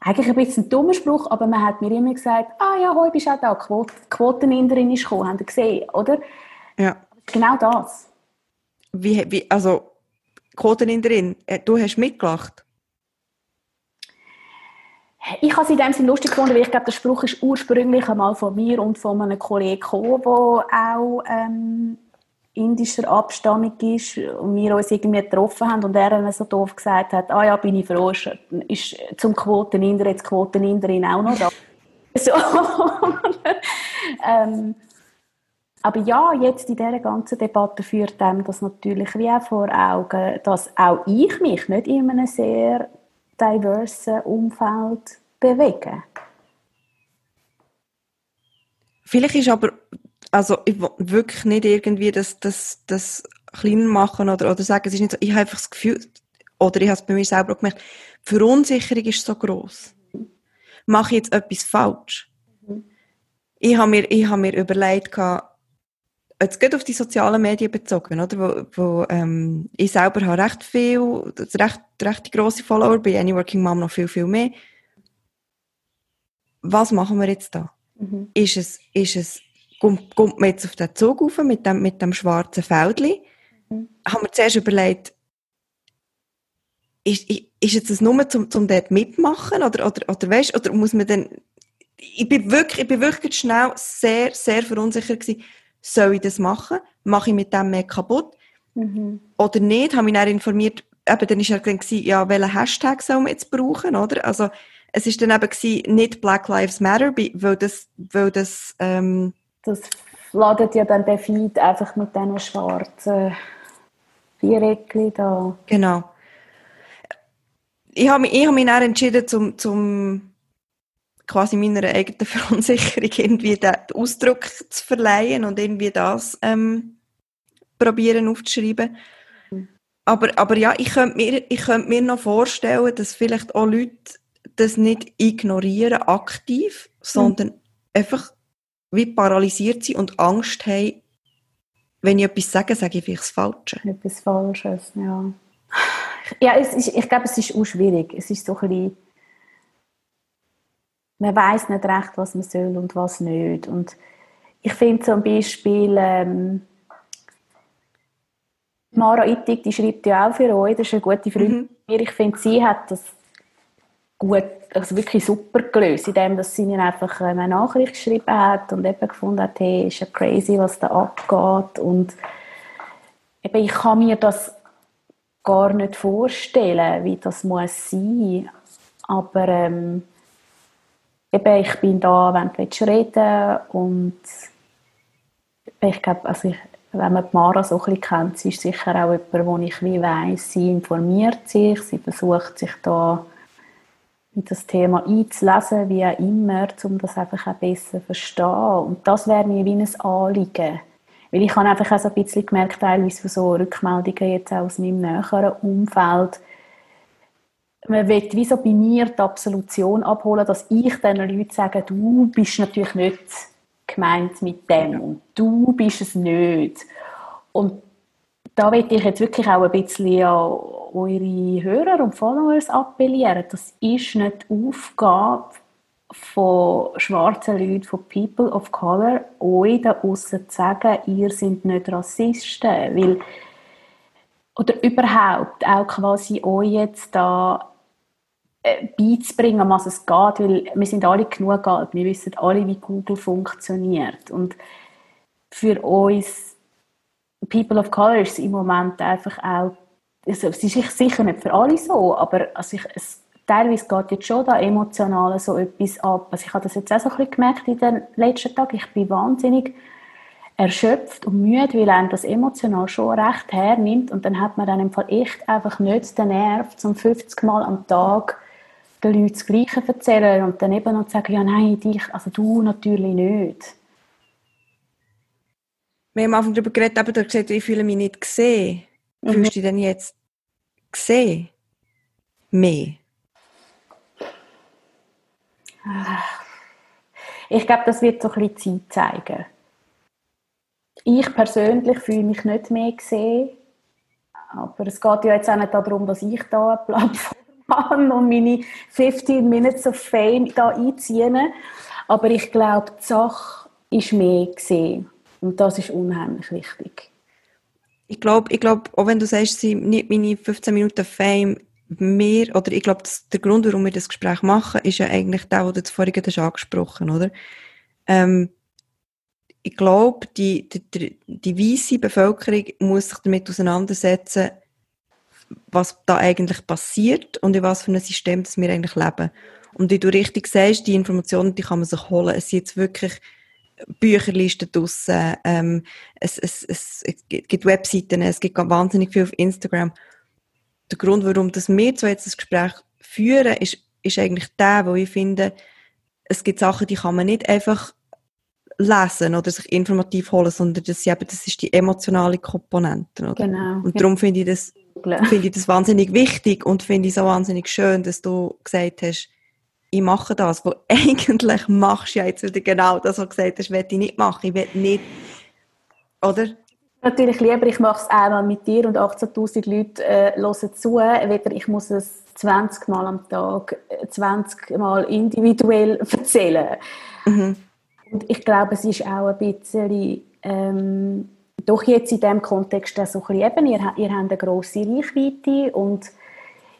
eigentlich ein bisschen ein dummer Spruch, aber man hat mir immer gesagt, ah ja, heute bist du auch da, Quot Quoteninderin ist gekommen, habt ihr gesehen, oder? Ja. Genau das. Wie, wie, also, Quoteninderin, äh, du hast mitgelacht? Ich habe es in dem Sinne lustig gefunden, weil ich glaube, der Spruch ist ursprünglich einmal von mir und von einem Kollegen gekommen, der auch ähm, indischer Abstammung ist und wir uns irgendwie getroffen haben und er dann so doof gesagt hat, ah ja, bin ich froh, ist zum Quoteninder jetzt Quoteninderin auch noch da. so. ähm, aber ja, jetzt in dieser ganzen Debatte führt dem das natürlich wie auch vor Augen, dass auch ich mich nicht in einem sehr diversen Umfeld bewege. Vielleicht ist aber also ich will wirklich nicht irgendwie das, das, das klein machen oder, oder sagen, es ist nicht so, ich habe einfach das Gefühl, oder ich habe es bei mir selber auch gemerkt, die Verunsicherung ist so groß. Mache ich jetzt etwas falsch? Ich habe mir, ich habe mir überlegt, jetzt geht auf die sozialen Medien bezogen, oder? Wo, wo ähm, ich selber habe recht viel, recht, recht grosse Follower, bei Any Working Mom noch viel, viel mehr. Was machen wir jetzt da? Mhm. Ist es, ist es kommt, kommt man jetzt auf den Zug rauf mit dem, mit dem schwarzen Feldli. Mhm. Haben wir zuerst überlegt, ist, ist jetzt das nur zum, zum dort mitmachen oder, oder, oder weißt, oder muss man dann, ich bin wirklich, ich bin wirklich schnell sehr, sehr verunsichert gewesen, soll ich das machen? Mache ich mit dem mehr kaputt? Mhm. Oder nicht? Habe mich dann informiert, eben, dann war ja gewesen, ja, welchen Hashtag soll man jetzt brauchen, oder? Also, es ist dann eben gewesen, nicht Black Lives Matter, weil das, weil das, ähm, das ladet ja dann der Feed einfach mit diesen schwarzen Viereckchen da. Genau. Ich habe mich, ich habe mich dann entschieden, zum, zum quasi meiner eigenen Verunsicherung irgendwie den Ausdruck zu verleihen und irgendwie das ähm, probieren aufzuschreiben. Aber, aber ja, ich könnte, mir, ich könnte mir noch vorstellen, dass vielleicht auch Leute das nicht ignorieren aktiv, sondern mhm. einfach wie paralysiert sind und Angst haben, wenn ich etwas sage, sage ich vielleicht das Falsche. Etwas Falsches, ja. Ja, es ist, ich glaube, es ist auch schwierig. Es ist so ein bisschen, man weiß nicht recht, was man soll und was nicht. Und ich finde zum Beispiel, ähm, Mara Ittig, die schreibt ja auch für euch, das ist eine gute Freundin mhm. Ich finde, sie hat das gut, also wirklich super gelöst, indem dass sie mir einfach eine Nachricht geschrieben hat und eben gefunden hat, hey, ist ja crazy, was da abgeht. Und eben, ich kann mir das gar nicht vorstellen, wie das muss sein, aber ähm, eben, ich bin da, wenn du reden und ich glaube, also ich, wenn man Mara so ein bisschen kennt, sie ist sicher auch jemand, wo ich wie weiss, sie informiert sich, sie versucht sich da in das Thema einzulesen, wie auch immer, um das einfach auch besser zu verstehen. Und das wäre mir wie ein Anliegen. Weil ich habe einfach auch so ein bisschen gemerkt, teilweise von so Rückmeldungen jetzt auch aus meinem näheren Umfeld, man will wie so bei mir die Absolution abholen, dass ich den Leuten sage, du bist natürlich nicht gemeint mit dem und du bist es nicht. Und da will ich jetzt wirklich auch ein bisschen an eure Hörer und Followers appellieren. Das ist nicht die Aufgabe von schwarzen Leuten, von People of Color, euch da aussen zu sagen, ihr seid nicht Rassisten, weil oder überhaupt auch quasi euch jetzt da äh, beizubringen, was es geht, weil wir sind alle genug alt, wir wissen alle, wie Google funktioniert. Und für uns People of Color ist im Moment einfach auch, es ist sicher nicht für alle so, aber also ich, es, teilweise geht jetzt schon da emotional so etwas ab. Also ich habe das jetzt auch so ein bisschen gemerkt in den letzten Tagen. Ich bin wahnsinnig erschöpft und müde, weil einem das emotional schon recht hernimmt und dann hat man dann im Fall echt einfach nicht den Nerv, zum 50 Mal am Tag den Leuten das Gleiche erzählen und dann eben noch zu sagen, ja nein, dich, also du natürlich nicht. Wir haben am Anfang darüber geredet, aber du hast gesagt, ich fühle mich nicht gesehen. Mhm. Fühlst du dich denn jetzt gesehen? Mehr? Ich glaube, das wird so ein bisschen Zeit zeigen. Ich persönlich fühle mich nicht mehr gesehen, aber es geht ja jetzt auch nicht darum, dass ich da eine Plattform habe und meine 15 Minutes of Fame da einziehe. Aber ich glaube, die Sache ist mehr gesehen. Und das ist unheimlich wichtig. Ich glaube, ich glaub, auch wenn du sagst, sie nicht meine 15 Minuten Fame mehr, oder ich glaube, der Grund, warum wir das Gespräch machen, ist ja eigentlich der, den du vorhin hast angesprochen oder? Ähm, ich glaube, die, die, die, die weiße Bevölkerung muss sich damit auseinandersetzen, was da eigentlich passiert und in was für einem System das wir eigentlich leben. Und wie du richtig sagst, die Informationen, die kann man sich holen. Es sind jetzt wirklich Bücherlisten draussen, ähm, es, es, es, es gibt Webseiten, es gibt wahnsinnig viel auf Instagram. Der Grund, warum das wir so jetzt das Gespräch führen, ist, ist eigentlich der, wo ich finde, es gibt Sachen, die kann man nicht einfach lesen oder sich informativ holen, sondern das, eben, das ist die emotionale Komponente. Oder? Genau. Und darum finde ich das finde ich das wahnsinnig wichtig und finde ich so wahnsinnig schön, dass du gesagt hast, ich mache das, wo eigentlich machst du ja jetzt wieder genau das, was du gesagt hast, will ich nicht machen, ich will nicht, oder? Natürlich lieber, ich mache es einmal mit dir und 18'000 Leute äh, hören zu, weder ich muss es 20 Mal am Tag, 20 Mal individuell erzählen. Mhm. Und ich glaube, es ist auch ein bisschen ähm, doch jetzt in diesem Kontext auch so ein bisschen eben, ihr, ihr habt eine grosse Reichweite und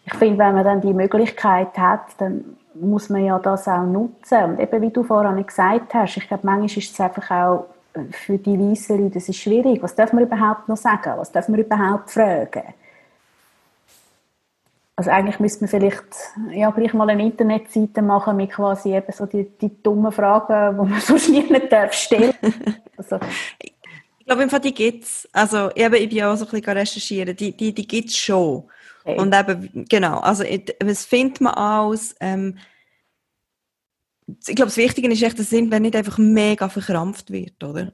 ich finde, wenn man dann die Möglichkeit hat, dann muss man ja das auch nutzen. Und eben, wie du vorhin gesagt hast, ich glaube, manchmal ist es einfach auch für die Leute, das ist schwierig. Was darf man überhaupt noch sagen? Was darf man überhaupt fragen? Also eigentlich müsste man vielleicht ja, gleich mal eine Internetseite machen mit quasi eben so die, die dummen Fragen, die man sonst nie nicht darf stellen. Also, glaube, im Fall, die gibt's. Also, eben, ich bin auch so ein bisschen recherchieren. Die, die, die gibt's schon. Okay. Und eben, genau. Also, was findet man aus? Ähm, ich glaube, das Wichtige ist echt, dass wenn nicht einfach mega verkrampft wird, oder?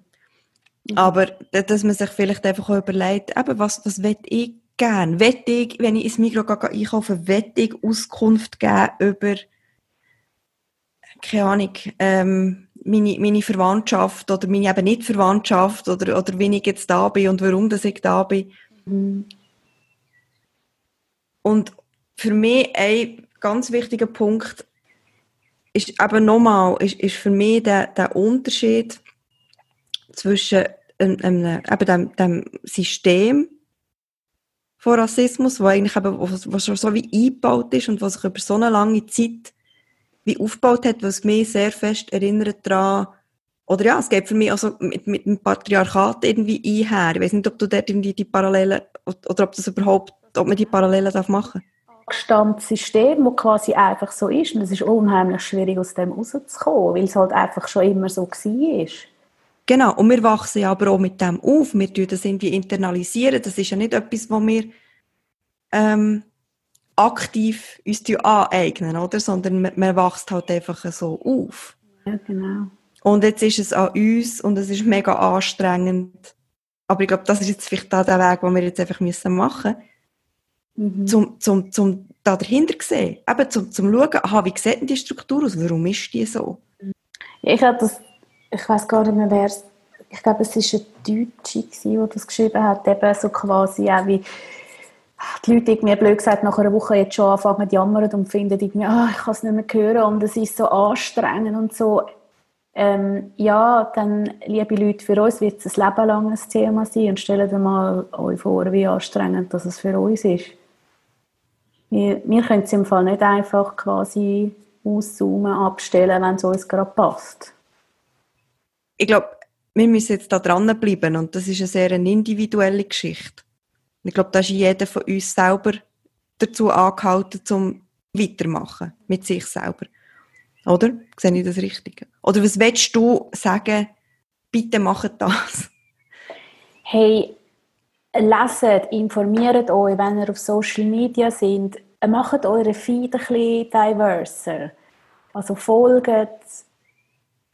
Mhm. Aber, dass man sich vielleicht einfach auch überlegt, eben, was, was will ich gern? Will ich, wenn ich ins Mikro gehe, einkaufen, will ich Auskunft geben über, keine Ahnung, ähm, meine, meine Verwandtschaft oder meine eben nicht Verwandtschaft oder, oder wie ich jetzt da bin und warum dass ich da bin. Mhm. Und für mich ein ganz wichtiger Punkt ist eben nochmal, ist, ist für mich der, der Unterschied zwischen ähm, eben dem, dem System von Rassismus, wo eigentlich eben, was, was schon so wie eingebaut ist und was sich über so eine lange Zeit wie aufgebaut hat, was mich sehr fest erinnert daran, oder ja, es geht für mich also mit, mit dem Patriarchat irgendwie einher. Ich weiß nicht, ob du dort irgendwie die Parallelen, oder ob das überhaupt, ob man die Parallelen darf machen angestammtes System, das quasi einfach so ist. Und es ist unheimlich schwierig, aus dem rauszukommen, weil es halt einfach schon immer so war. Genau, und wir wachsen ja aber auch mit dem auf. Wir tun das irgendwie internalisieren. Das ist ja nicht etwas, wo wir ähm, aktiv uns aneignen, oder? Sondern man, man wächst halt einfach so auf. Ja, genau. Und jetzt ist es an uns und es ist mega anstrengend. Aber ich glaube, das ist jetzt vielleicht da der Weg, den wir jetzt einfach machen müssen. Mhm. Zum, zum, zum da dahinter sehen. Eben zum, zum Schauen, aha, wie sieht denn die Struktur aus? Warum ist die so? Ich glaube, das, ich weiß gar nicht mehr, wer es, ich glaube, es war ein Deutsche, der das geschrieben hat, eben so quasi auch wie, die Leute irgendwie blöd gesagt nach einer Woche jetzt schon anfangen zu jammern und finden irgendwie, ah, ich kann es nicht mehr hören und es ist so anstrengend und so. Ähm, ja, dann, liebe Leute, für uns wird es ein Leben lang ein Thema sein und stellt euch mal euch vor, wie anstrengend das für uns ist. Wir, wir können es im Fall nicht einfach quasi auszoomen, abstellen, wenn es uns gerade passt. Ich glaube, wir müssen jetzt da dranbleiben und das ist eine sehr individuelle Geschichte. Ich glaube, da ist jeder von uns selber dazu angehalten, zum weitermachen mit sich selber. Oder? Sehe ich das richtig? Oder was willst du sagen, bitte macht das? Hey, leset, informiert euch, wenn ihr auf Social Media seid, macht eure Feed ein bisschen diverser. Also folgt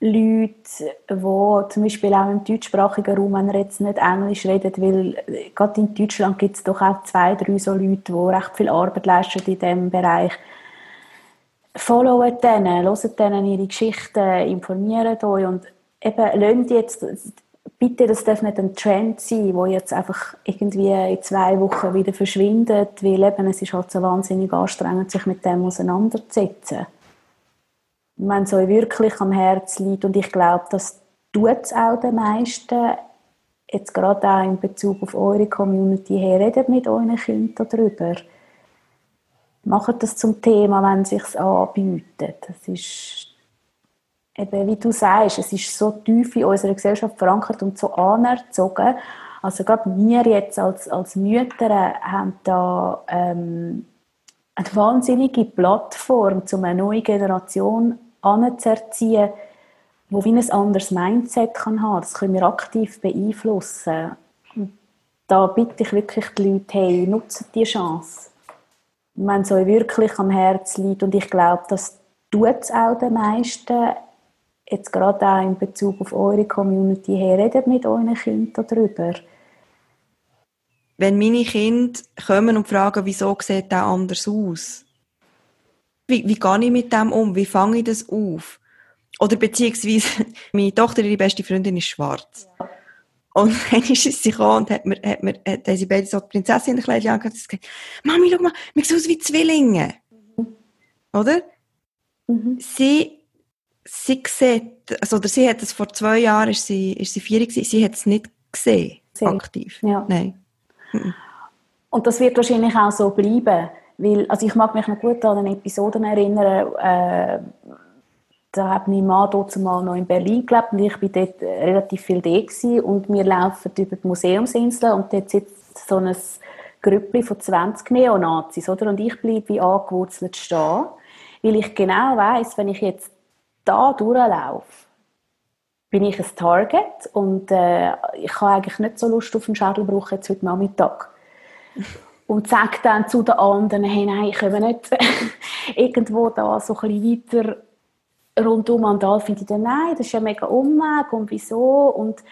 Leute, die zum Beispiel auch im deutschsprachigen Raum, wenn er jetzt nicht Englisch redet, weil gerade in Deutschland gibt es doch auch zwei, drei so Leute, die recht viel Arbeit leisten in diesem Bereich. Followt denen, hört denen ihre Geschichten, informiert euch und eben lasst jetzt, bitte, das darf nicht ein Trend sein, der jetzt einfach irgendwie in zwei Wochen wieder verschwindet, weil eben es ist halt so wahnsinnig anstrengend, sich mit dem auseinanderzusetzen wenn es euch wirklich am Herzen liegt, und ich glaube, das tut es auch den meisten, jetzt gerade auch in Bezug auf eure Community her, redet mit euren Kindern darüber. Macht das zum Thema, wenn es sich anbietet. Das ist eben, wie du sagst, es ist so tief in unserer Gesellschaft verankert und so anerzogen. Also gerade wir jetzt als, als Mütter haben da ähm, eine wahnsinnige Plattform, um eine neue Generation anzuerziehen, wo wie ein anderes Mindset kann haben. Das können wir aktiv beeinflussen. Und da bitte ich wirklich die Leute, hey, nutzt die Chance. Wenn es euch wirklich am Herzen liegt, und ich glaube, das tut es auch den meisten, jetzt gerade auch in Bezug auf eure Community her, redet mit euren Kindern darüber. Wenn meine Kinder kommen und fragen, wieso sieht der anders aus, wie, wie gehe ich mit dem um? Wie fange ich das auf? Oder beziehungsweise, meine Tochter, ihre beste Freundin, ist schwarz. Und dann ist sie gekommen und hat mir, hat mir, hat, haben sie beide so die Prinzessin in Kleidchen angehabt und gesagt, Mami, schau mal, wir sehen aus wie Zwillinge. Mhm. Oder? Mhm. Sie, sie sieht, also, oder sie hat es vor zwei Jahren, ist sie, ist sie vier gewesen, sie hat es nicht gesehen, Sehr. aktiv. Ja. Nein. Mhm. Und das wird wahrscheinlich auch so bleiben. Weil, also ich mag mich noch gut an eine Episoden erinnern, äh, da hat mein Mann dort mal noch in Berlin gelebt und ich war dort relativ viel da und wir laufen über die Museumsinsel und dort sitzt so ein Grüppli von 20 Neonazis, oder? Und ich bleibe wie angewurzelt stehen, weil ich genau weiß, wenn ich jetzt da durchlaufe, bin ich ein Target und äh, ich habe eigentlich nicht so Lust auf einen Schädelbruch jetzt heute Nachmittag. Und sagt dann zu den anderen, hey, nein, ich komme nicht irgendwo da so ein bisschen weiter rundum an da finde ich dann, nein, das ist ja mega Umweg und wieso? Und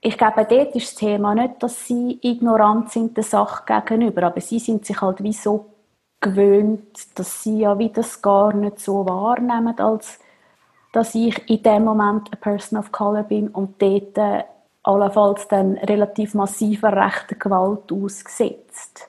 ich glaube, dort ist das Thema nicht, dass sie ignorant sind der Sache gegenüber, aber sie sind sich halt wie so gewöhnt, dass sie ja wie das gar nicht so wahrnehmen, als dass ich in dem Moment eine Person of Color bin und dort äh, allenfalls dann relativ massiver rechter Gewalt ausgesetzt.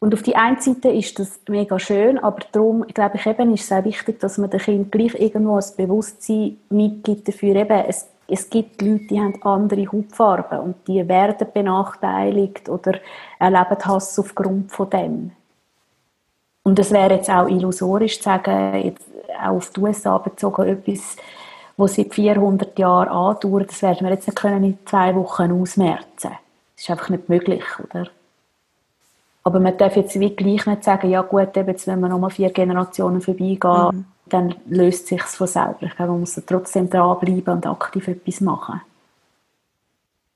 Und auf die einen Seite ist das mega schön, aber darum, glaube ich, eben ist es auch wichtig, dass man den Kindern gleich irgendwo ein Bewusstsein mitgibt dafür, eben, es, es gibt Leute, die haben andere Hautfarben und die werden benachteiligt oder erleben Hass aufgrund von dem. Und es wäre jetzt auch illusorisch zu sagen, jetzt auch auf die USA bezogen, etwas wo seit 400 Jahren andauert, das werden wir jetzt nicht können in zwei Wochen ausmerzen. Das ist einfach nicht möglich, oder? Aber man darf jetzt wie gleich nicht sagen, ja gut, jetzt, wenn wir nochmal vier Generationen vorbeigehen, mhm. dann löst sich von selber. Ich glaube, man muss trotzdem dranbleiben und aktiv etwas machen.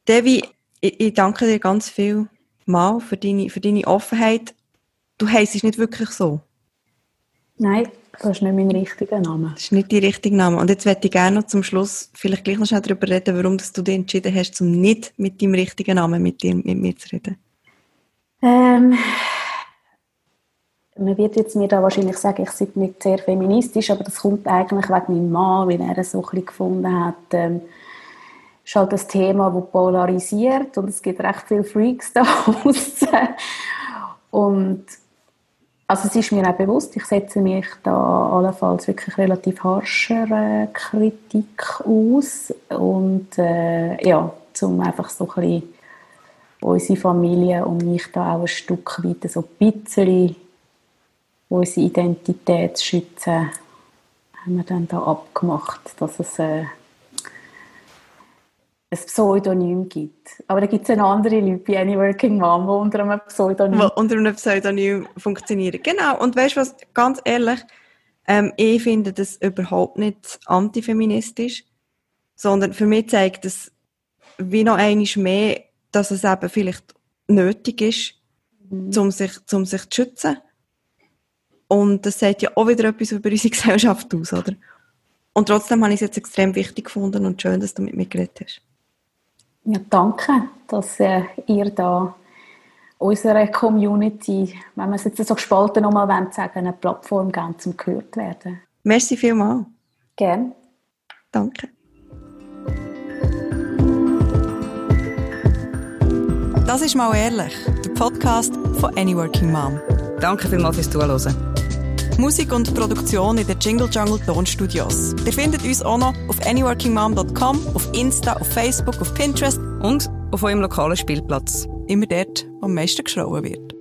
Devi, ich, ich danke dir ganz viel mal für deine, für deine Offenheit. Du heisst nicht wirklich so. Nein, das ist nicht mein richtiger Name. Das ist nicht dein richtiger Name. Und jetzt möchte ich gerne noch zum Schluss vielleicht gleich noch schnell darüber reden, warum du dich entschieden hast, um nicht mit deinem richtigen Namen mit, dir, mit mir zu reden. Ähm, man wird jetzt mir da wahrscheinlich sagen, ich sei nicht sehr feministisch, aber das kommt eigentlich wegen meinem Mann, weil er es so ein bisschen gefunden hat, ähm, ist halt das Thema, das polarisiert und es gibt recht viele Freaks da draussen. Und also es ist mir auch bewusst, ich setze mich da allenfalls wirklich relativ harscher äh, Kritik aus. Und äh, ja, um einfach so ein bisschen unsere Familie und mich da auch ein Stück weit so ein bisschen unsere Identität zu schützen, haben wir dann da abgemacht, dass es äh, ein Pseudonym gibt. Aber da gibt es eine andere Leute wie Any Working Mom, die unter einem Pseudonym... Die unter einem Pseudonym funktionieren. Genau. Und weißt du was, ganz ehrlich, ähm, ich finde das überhaupt nicht antifeministisch, sondern für mich zeigt es wie noch einmal mehr, dass es eben vielleicht nötig ist, mhm. um, sich, um sich zu schützen. Und das sagt ja auch wieder etwas über unsere Gesellschaft aus, oder? Und trotzdem habe ich es jetzt extrem wichtig gefunden und schön, dass du mit mir geredet hast. Ja, danke, dass äh, ihr da unserer Community, wenn wir es jetzt so gespalten nochmal sagen, eine Plattform geben, zum gehört werden. Merci vielmals. Gerne. Danke. Das ist mal ehrlich, der Podcast von Any Working Mom. Danke vielmals fürs Zuhören. Musik und Produktion in den Jingle Jungle Tonstudios. Ihr findet uns auch noch auf anyworkingmom.com, auf Insta, auf Facebook, auf Pinterest und auf eurem lokalen Spielplatz. Immer dort, wo am meisten geschrauen wird.